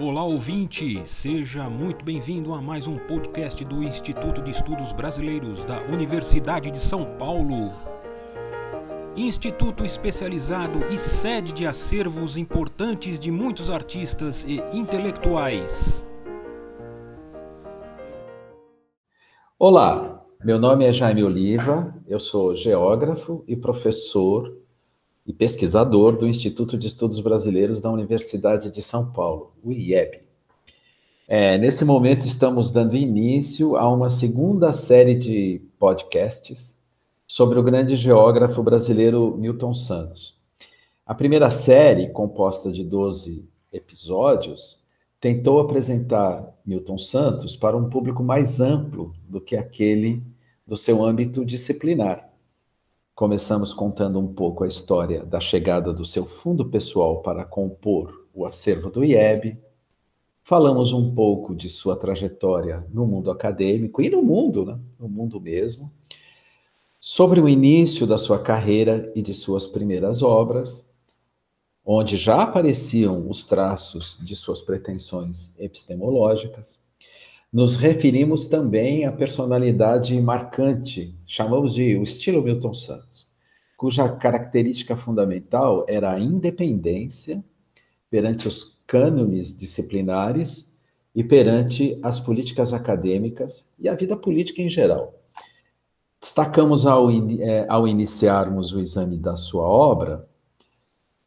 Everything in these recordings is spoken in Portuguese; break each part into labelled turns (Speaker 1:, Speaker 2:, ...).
Speaker 1: Olá ouvinte, seja muito bem-vindo a mais um podcast do Instituto de Estudos Brasileiros da Universidade de São Paulo. Instituto especializado e sede de acervos importantes de muitos artistas e intelectuais.
Speaker 2: Olá, meu nome é Jaime Oliva, eu sou geógrafo e professor e pesquisador do Instituto de Estudos Brasileiros da Universidade de São Paulo, o IEB. É, nesse momento, estamos dando início a uma segunda série de podcasts sobre o grande geógrafo brasileiro Milton Santos. A primeira série, composta de 12 episódios, tentou apresentar Milton Santos para um público mais amplo do que aquele do seu âmbito disciplinar. Começamos contando um pouco a história da chegada do seu fundo pessoal para compor o acervo do IEB. Falamos um pouco de sua trajetória no mundo acadêmico e no mundo, né? no mundo mesmo. Sobre o início da sua carreira e de suas primeiras obras, onde já apareciam os traços de suas pretensões epistemológicas. Nos referimos também à personalidade marcante, chamamos de o estilo Milton Santos, cuja característica fundamental era a independência perante os cânones disciplinares e perante as políticas acadêmicas e a vida política em geral. Destacamos ao, eh, ao iniciarmos o exame da sua obra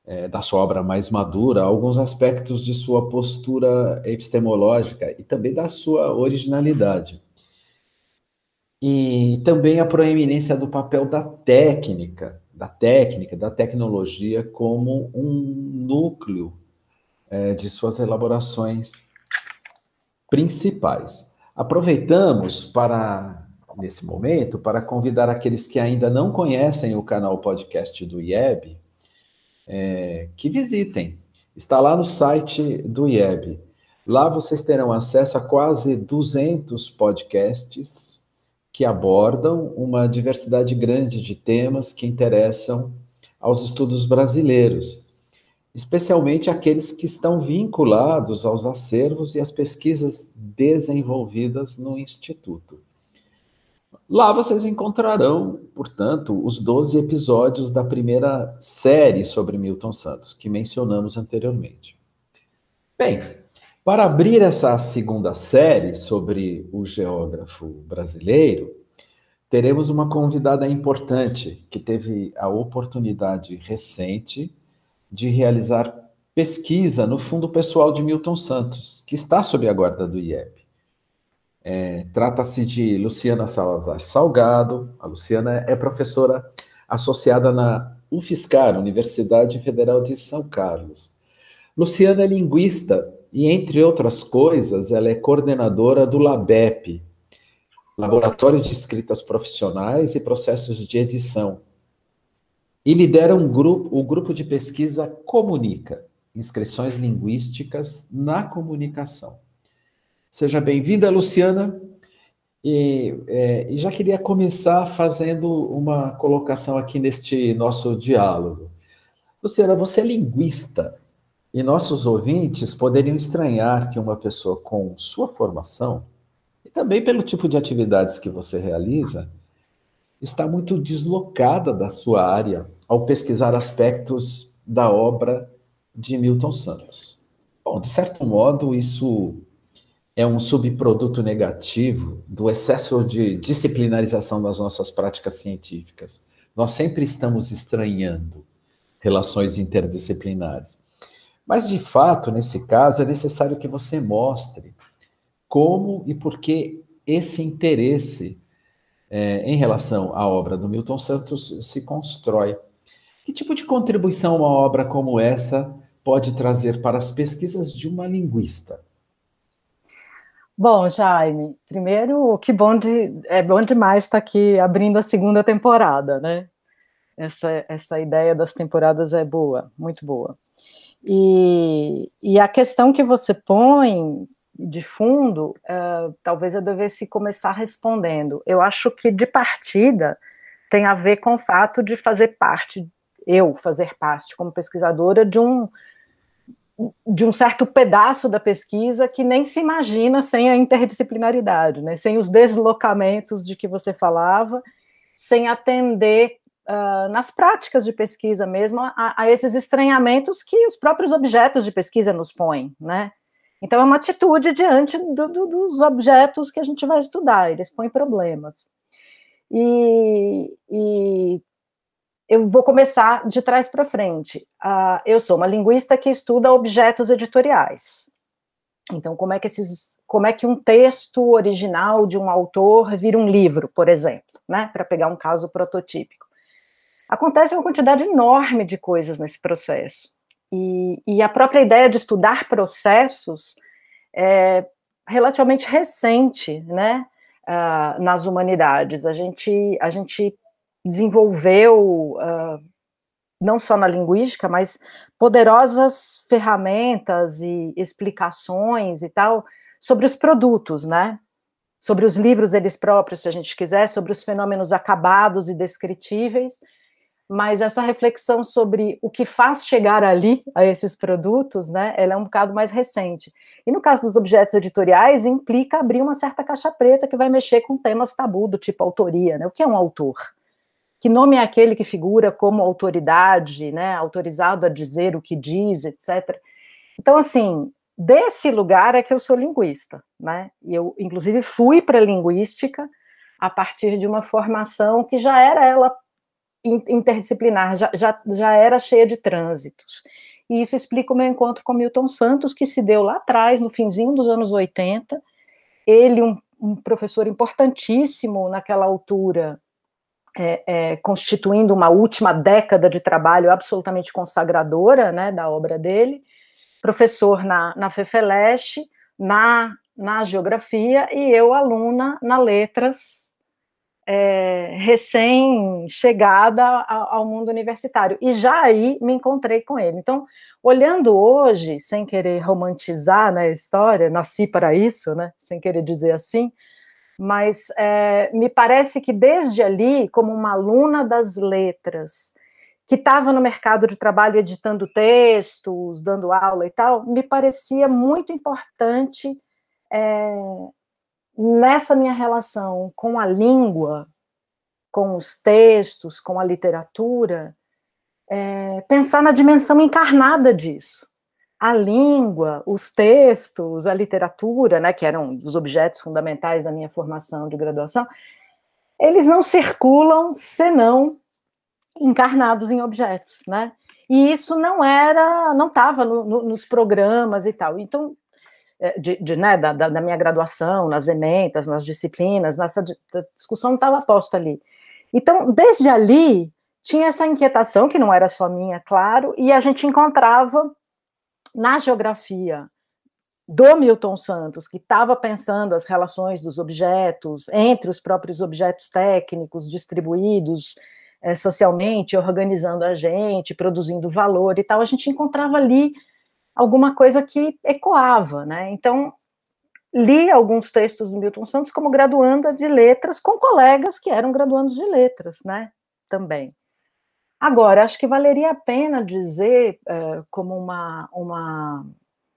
Speaker 2: é, da sua obra mais madura, alguns aspectos de sua postura epistemológica e também da sua originalidade. E também a proeminência do papel da técnica, da técnica, da tecnologia como um núcleo é, de suas elaborações principais. Aproveitamos para nesse momento para convidar aqueles que ainda não conhecem o canal podcast do IEB é, que visitem. Está lá no site do IEB. Lá vocês terão acesso a quase 200 podcasts que abordam uma diversidade grande de temas que interessam aos estudos brasileiros, especialmente aqueles que estão vinculados aos acervos e às pesquisas desenvolvidas no Instituto. Lá vocês encontrarão, portanto, os 12 episódios da primeira série sobre Milton Santos, que mencionamos anteriormente. Bem, para abrir essa segunda série sobre o geógrafo brasileiro, teremos uma convidada importante que teve a oportunidade recente de realizar pesquisa no Fundo Pessoal de Milton Santos, que está sob a guarda do IEP. É, Trata-se de Luciana Salazar Salgado. A Luciana é professora associada na UFSCar, Universidade Federal de São Carlos. Luciana é linguista e, entre outras coisas, ela é coordenadora do LABEP, Laboratório de Escritas Profissionais e Processos de Edição, e lidera um grupo, o grupo de pesquisa Comunica, Inscrições Linguísticas na Comunicação. Seja bem-vinda, Luciana. E, é, e, já queria começar fazendo uma colocação aqui neste nosso diálogo. Luciana, você é linguista e nossos ouvintes poderiam estranhar que uma pessoa com sua formação, e também pelo tipo de atividades que você realiza, está muito deslocada da sua área ao pesquisar aspectos da obra de Milton Santos. Bom, de certo modo, isso é um subproduto negativo do excesso de disciplinarização das nossas práticas científicas. Nós sempre estamos estranhando relações interdisciplinares. Mas, de fato, nesse caso, é necessário que você mostre como e por que esse interesse é, em relação à obra do Milton Santos se constrói. Que tipo de contribuição uma obra como essa pode trazer para as pesquisas de uma linguista?
Speaker 3: Bom, Jaime, primeiro, que bom de, é bom demais estar aqui abrindo a segunda temporada, né? Essa, essa ideia das temporadas é boa, muito boa. E, e a questão que você põe de fundo, uh, talvez eu devesse começar respondendo. Eu acho que de partida tem a ver com o fato de fazer parte, eu fazer parte como pesquisadora de um de um certo pedaço da pesquisa que nem se imagina sem a interdisciplinaridade, né? sem os deslocamentos de que você falava, sem atender uh, nas práticas de pesquisa mesmo a, a, esses estranhamentos que os próprios objetos de pesquisa nos põem, né? Então é uma atitude diante do, do, dos objetos que a gente vai estudar, eles põem problemas. E, e eu vou começar de trás para frente. Uh, eu sou uma linguista que estuda objetos editoriais. Então, como é que esses, como é que um texto original de um autor vira um livro, por exemplo, né? Para pegar um caso prototípico. Acontece uma quantidade enorme de coisas nesse processo. E, e a própria ideia de estudar processos é relativamente recente, né? Uh, nas humanidades. A gente, a gente desenvolveu, uh, não só na linguística, mas poderosas ferramentas e explicações e tal sobre os produtos, né? Sobre os livros eles próprios, se a gente quiser, sobre os fenômenos acabados e descritíveis, mas essa reflexão sobre o que faz chegar ali a esses produtos, né, ela é um bocado mais recente. E no caso dos objetos editoriais, implica abrir uma certa caixa preta que vai mexer com temas tabu do tipo autoria, né? O que é um autor? Que nome é aquele que figura como autoridade, né, autorizado a dizer o que diz, etc. Então, assim, desse lugar é que eu sou linguista, né? E eu, inclusive, fui para linguística a partir de uma formação que já era ela interdisciplinar, já, já, já era cheia de trânsitos. E isso explica o meu encontro com Milton Santos, que se deu lá atrás, no finzinho dos anos 80. Ele, um, um professor importantíssimo naquela altura, é, é, constituindo uma última década de trabalho absolutamente consagradora né, da obra dele, professor na, na na, na geografia, e eu aluna na letras é, recém-chegada ao, mundo universitário. E já aí me encontrei com ele. Então, olhando hoje, sem querer romantizar né, a história, nasci para isso, né, sem querer dizer assim, mas é, me parece que desde ali, como uma aluna das letras, que estava no mercado de trabalho editando textos, dando aula e tal, me parecia muito importante é, nessa minha relação com a língua, com os textos, com a literatura, é, pensar na dimensão encarnada disso. A língua, os textos, a literatura, né, que eram os objetos fundamentais da minha formação de graduação, eles não circulam senão encarnados em objetos, né? E isso não era, não estava no, no, nos programas e tal. Então, é, de, de né, da, da, minha graduação, nas ementas, nas disciplinas, nessa discussão não estava posta ali. Então, desde ali, tinha essa inquietação, que não era só minha, claro, e a gente encontrava na geografia do Milton Santos, que estava pensando as relações dos objetos entre os próprios objetos técnicos distribuídos é, socialmente, organizando a gente, produzindo valor e tal, a gente encontrava ali alguma coisa que ecoava, né? Então, li alguns textos do Milton Santos como graduanda de letras, com colegas que eram graduandos de letras, né? Também. Agora, acho que valeria a pena dizer, uh, como uma, uma,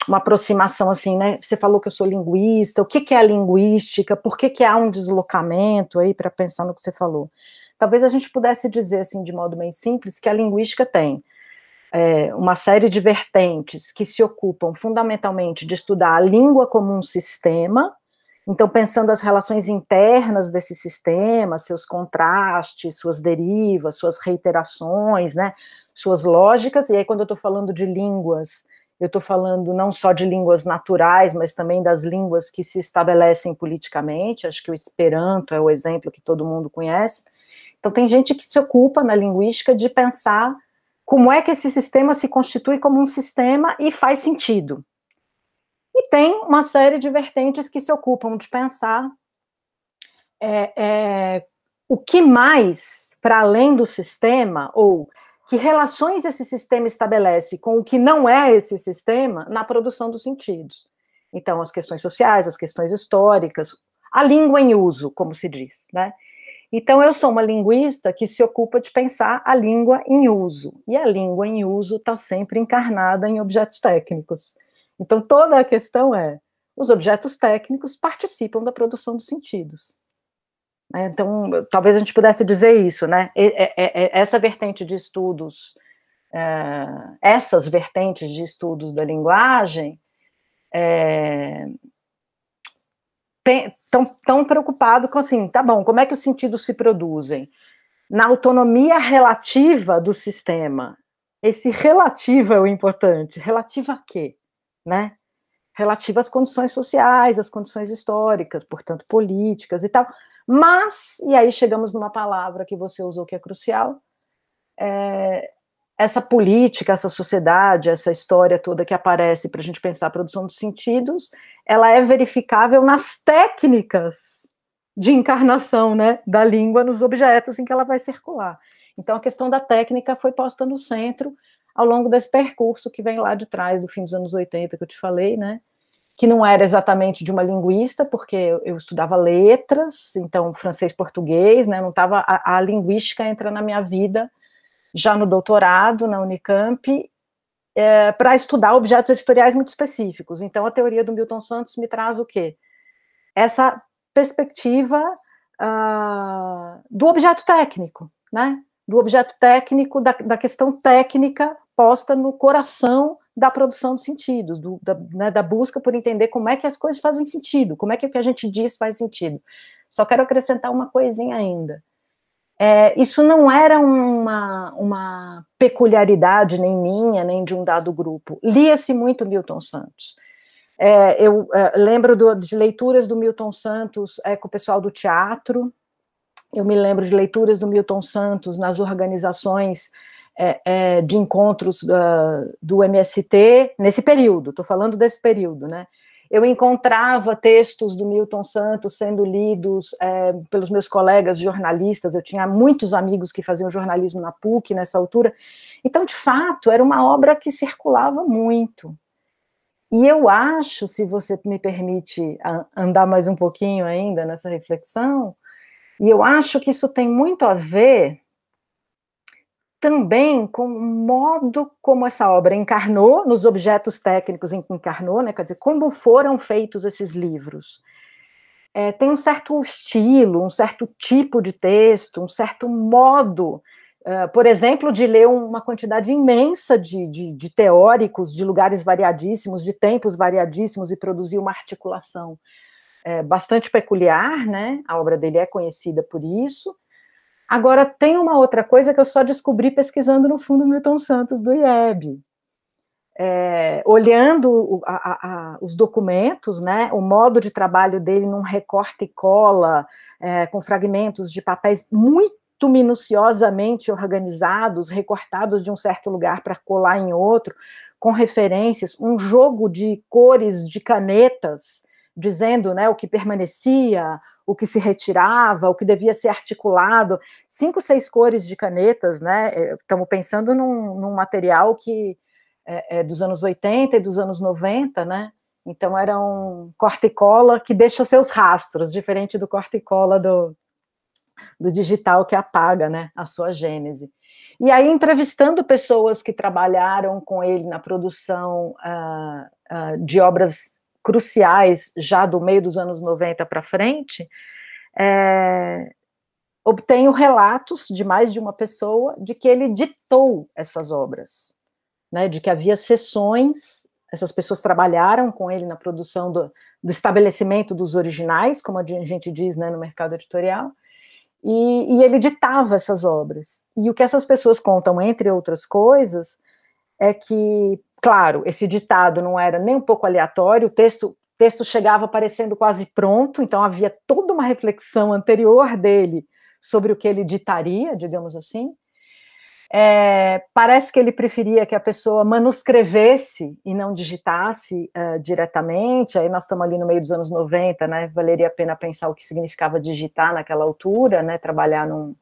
Speaker 3: uma aproximação assim, né? Você falou que eu sou linguista, o que, que é a linguística, por que, que há um deslocamento aí para pensar no que você falou? Talvez a gente pudesse dizer, assim, de modo bem simples, que a linguística tem é, uma série de vertentes que se ocupam fundamentalmente de estudar a língua como um sistema, então pensando as relações internas desse sistema, seus contrastes, suas derivas, suas reiterações, né, suas lógicas, e aí quando eu estou falando de línguas, eu estou falando não só de línguas naturais, mas também das línguas que se estabelecem politicamente, acho que o Esperanto é o exemplo que todo mundo conhece, então tem gente que se ocupa na linguística de pensar como é que esse sistema se constitui como um sistema e faz sentido. Tem uma série de vertentes que se ocupam de pensar é, é, o que mais, para além do sistema, ou que relações esse sistema estabelece com o que não é esse sistema na produção dos sentidos. Então, as questões sociais, as questões históricas, a língua em uso, como se diz, né? Então, eu sou uma linguista que se ocupa de pensar a língua em uso, e a língua em uso está sempre encarnada em objetos técnicos. Então, toda a questão é: os objetos técnicos participam da produção dos sentidos. Né? Então, talvez a gente pudesse dizer isso, né? Essa vertente de estudos, é, essas vertentes de estudos da linguagem, é, tão preocupados com assim, tá bom, como é que os sentidos se produzem? Na autonomia relativa do sistema. Esse relativo é o importante. Relativa a quê? Né? Relativa às condições sociais, às condições históricas, portanto, políticas e tal. Mas, e aí chegamos numa palavra que você usou que é crucial, é, essa política, essa sociedade, essa história toda que aparece para a gente pensar a produção dos sentidos, ela é verificável nas técnicas de encarnação né, da língua nos objetos em que ela vai circular. Então, a questão da técnica foi posta no centro ao longo desse percurso que vem lá de trás, do fim dos anos 80, que eu te falei, né? Que não era exatamente de uma linguista, porque eu, estudava letras, então francês-português, né? Não estava a, a linguística entra na minha vida já no doutorado na Unicamp, é, para estudar objetos editoriais muito específicos. Então, a teoria do Milton Santos me traz o quê? Essa perspectiva uh, do objeto técnico, né? Do objeto técnico, da, da, questão técnica posta no coração da produção de sentidos, do, da, né, da busca por entender como é que as coisas fazem sentido, como é que o que a gente diz faz sentido. Só quero acrescentar uma coisinha ainda. É, isso não era uma, uma peculiaridade nem minha, nem de um dado grupo. Lia-se muito Milton Santos. É, eu é, lembro do, de leituras do Milton Santos é, com o pessoal do teatro, eu me lembro de leituras do Milton Santos nas organizações é, é, de encontros uh, do MST, nesse período, estou falando desse período, né? eu encontrava textos do Milton Santos sendo lidos é, pelos meus colegas jornalistas, eu tinha muitos amigos que faziam jornalismo na PUC nessa altura, então, de fato, era uma obra que circulava muito. E eu acho, se você me permite andar mais um pouquinho ainda nessa reflexão, e eu acho que isso tem muito a ver também com o modo como essa obra encarnou, nos objetos técnicos em que encarnou, né, quer dizer, como foram feitos esses livros. É, tem um certo estilo, um certo tipo de texto, um certo modo, uh, por exemplo, de ler uma quantidade imensa de, de, de teóricos de lugares variadíssimos, de tempos variadíssimos e produzir uma articulação é, bastante peculiar, né? A obra dele é conhecida por isso. Agora, tem uma outra coisa que eu só descobri pesquisando no Fundo Milton Santos do IEB. É, olhando a, a, a, os documentos, né, o modo de trabalho dele num recorte e cola, é, com fragmentos de papéis muito minuciosamente organizados, recortados de um certo lugar para colar em outro, com referências, um jogo de cores de canetas, dizendo né, o que permanecia, o que se retirava, o que devia ser articulado, cinco, seis cores de canetas, né? Estamos pensando num, num, material que é, é, dos anos 80 e dos anos 90, né? Então era um corte e cola que deixa seus rastros, diferente do corte e cola do, do digital que apaga, né? A sua gênese. E aí, entrevistando pessoas que trabalharam com ele na produção uh, uh, de obras cruciais já do meio dos anos 90 para frente, é, obtenho relatos de mais de uma pessoa de que ele ditou essas obras, né, de que havia sessões, essas pessoas trabalharam com ele na produção do, do estabelecimento dos originais, como a gente diz né, no mercado editorial, e, e ele ditava essas obras. E o que essas pessoas contam, entre outras coisas, é que claro, esse ditado não era nem um pouco aleatório, o texto, texto chegava parecendo quase pronto, então havia toda uma reflexão anterior dele sobre o que ele ditaria, digamos assim. É, parece que ele preferia que a pessoa manuscrevesse e não digitasse uh, diretamente. Aí nós estamos ali no meio dos anos 90, né? Valeria a pena pensar o que significava digitar naquela altura, né? Trabalhar num,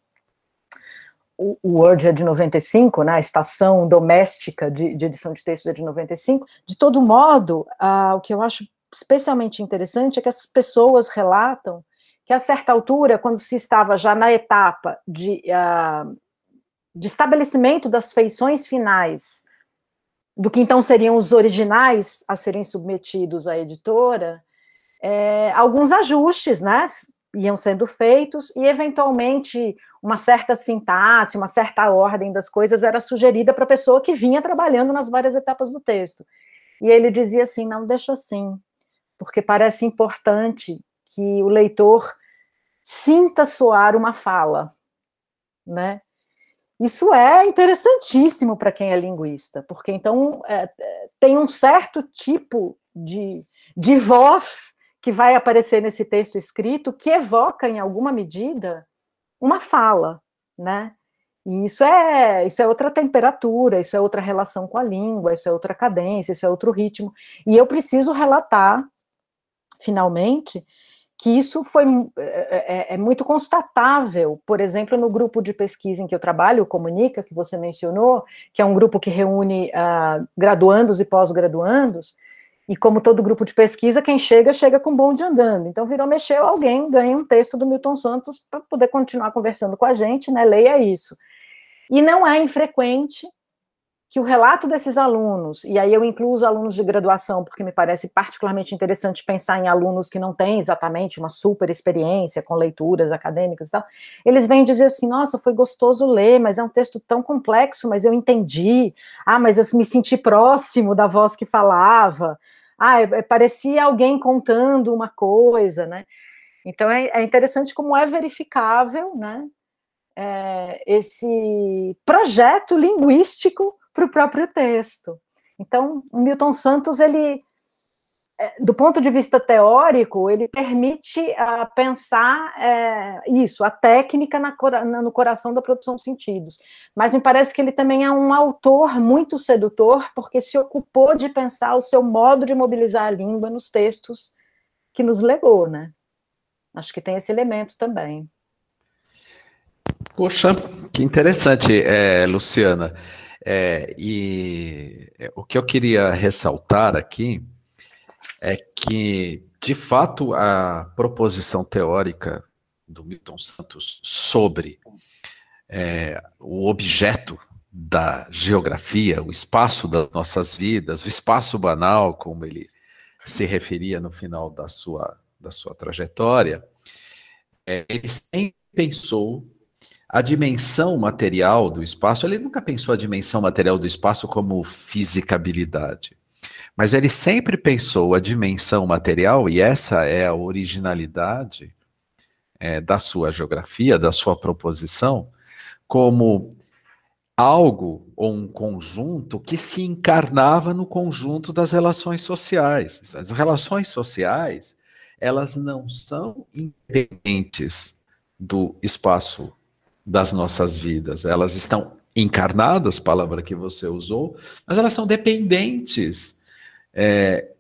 Speaker 3: o Word é de 95, né, a estação doméstica de, de edição de textos é de 95. De todo modo, uh, o que eu acho especialmente interessante é que as pessoas relatam que a certa altura, quando se estava já na etapa de, uh, de estabelecimento das feições finais, do que então seriam os originais a serem submetidos à editora, é, alguns ajustes, né, iam sendo feitos e eventualmente uma certa sintaxe, uma certa ordem das coisas era sugerida para a pessoa que vinha trabalhando nas várias etapas do texto. E ele dizia assim: não deixa assim, porque parece importante que o leitor sinta soar uma fala, né? Isso é interessantíssimo para quem é linguista, porque então é, tem um certo tipo de, de voz que vai aparecer nesse texto escrito que evoca, em alguma medida, uma fala, né? E isso é, isso é outra temperatura, isso é outra relação com a língua, isso é outra cadência, isso é outro ritmo. E eu preciso relatar, finalmente, que isso foi é, é, é, muito constatável, por exemplo, no grupo de pesquisa em que eu trabalho, o Comunica, que você mencionou, que é um grupo que reúne uh, graduandos e pós-graduandos, e como todo grupo de pesquisa, quem chega, chega com bonde andando. Então, virou, mexeu, alguém ganha um texto do Milton Santos para poder continuar conversando com a gente, né? Leia isso. E não é infrequente que o relato desses alunos, e aí eu incluo os alunos de graduação, porque me parece particularmente interessante pensar em alunos que não têm exatamente uma super experiência com leituras acadêmicas e tal, eles vêm dizer assim, nossa, foi gostoso ler, mas é um texto tão complexo, mas eu entendi, ah, mas eu me senti próximo da voz que falava, ah, é, é, parecia alguém contando uma coisa, né, então é, é interessante como é verificável, né, é, esse projeto linguístico para o próprio texto. Então, Milton Santos, ele, é, do ponto de vista teórico, ele permite uh, pensar é, isso, a técnica na, no coração da produção de sentidos. Mas me parece que ele também é um autor muito sedutor, porque se ocupou de pensar o seu modo de mobilizar a língua nos textos que nos legou, né? Acho que tem esse elemento também.
Speaker 2: Poxa, que interessante, é, Luciana. É, e é, o que eu queria ressaltar aqui é que, de fato, a proposição teórica do Milton Santos sobre é, o objeto da geografia, o espaço das nossas vidas, o espaço banal, como ele se referia no final da sua, da sua trajetória, é, ele sempre pensou a dimensão material do espaço, ele nunca pensou a dimensão material do espaço como fisicabilidade. Mas ele sempre pensou a dimensão material, e essa é a originalidade é, da sua geografia, da sua proposição, como algo ou um conjunto que se encarnava no conjunto das relações sociais. As relações sociais, elas não são independentes do espaço das nossas vidas. Elas estão encarnadas, palavra que você usou, mas elas são dependentes. É,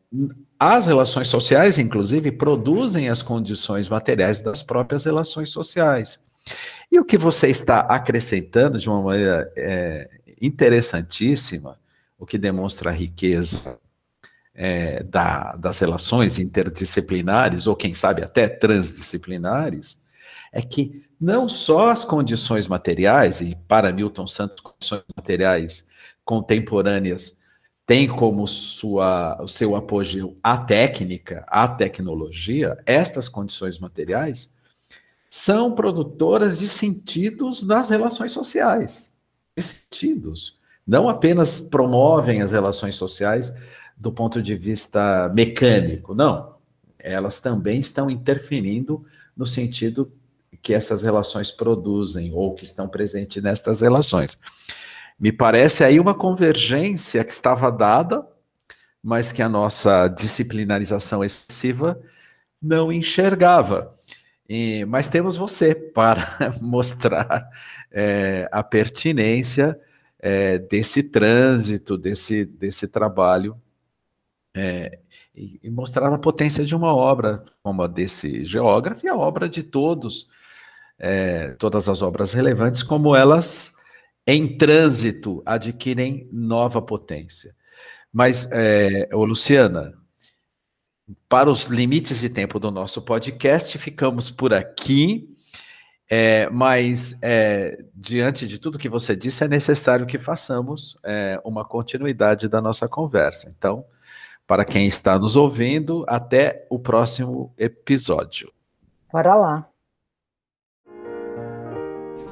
Speaker 2: as relações sociais, inclusive, produzem as condições materiais das próprias relações sociais. E o que você está acrescentando de uma maneira é, interessantíssima, o que demonstra a riqueza é, da, das relações interdisciplinares, ou quem sabe até transdisciplinares, é que não só as condições materiais, e para Milton Santos, condições materiais contemporâneas têm como sua, o seu apogeu a técnica, a tecnologia, estas condições materiais são produtoras de sentidos nas relações sociais. De sentidos. Não apenas promovem as relações sociais do ponto de vista mecânico, não. Elas também estão interferindo no sentido que essas relações produzem ou que estão presentes nestas relações. Me parece aí uma convergência que estava dada, mas que a nossa disciplinarização excessiva não enxergava. E, mas temos você para mostrar é, a pertinência é, desse trânsito, desse, desse trabalho, é, e, e, mostrar a potência de uma obra como a desse geógrafo e a obra de todos é, todas as obras relevantes, como elas, em trânsito, adquirem nova potência. Mas, é, ô Luciana, para os limites de tempo do nosso podcast, ficamos por aqui. É, mas, é, diante de tudo que você disse, é necessário que façamos é, uma continuidade da nossa conversa. Então, para quem está nos ouvindo, até o próximo episódio.
Speaker 3: Bora lá.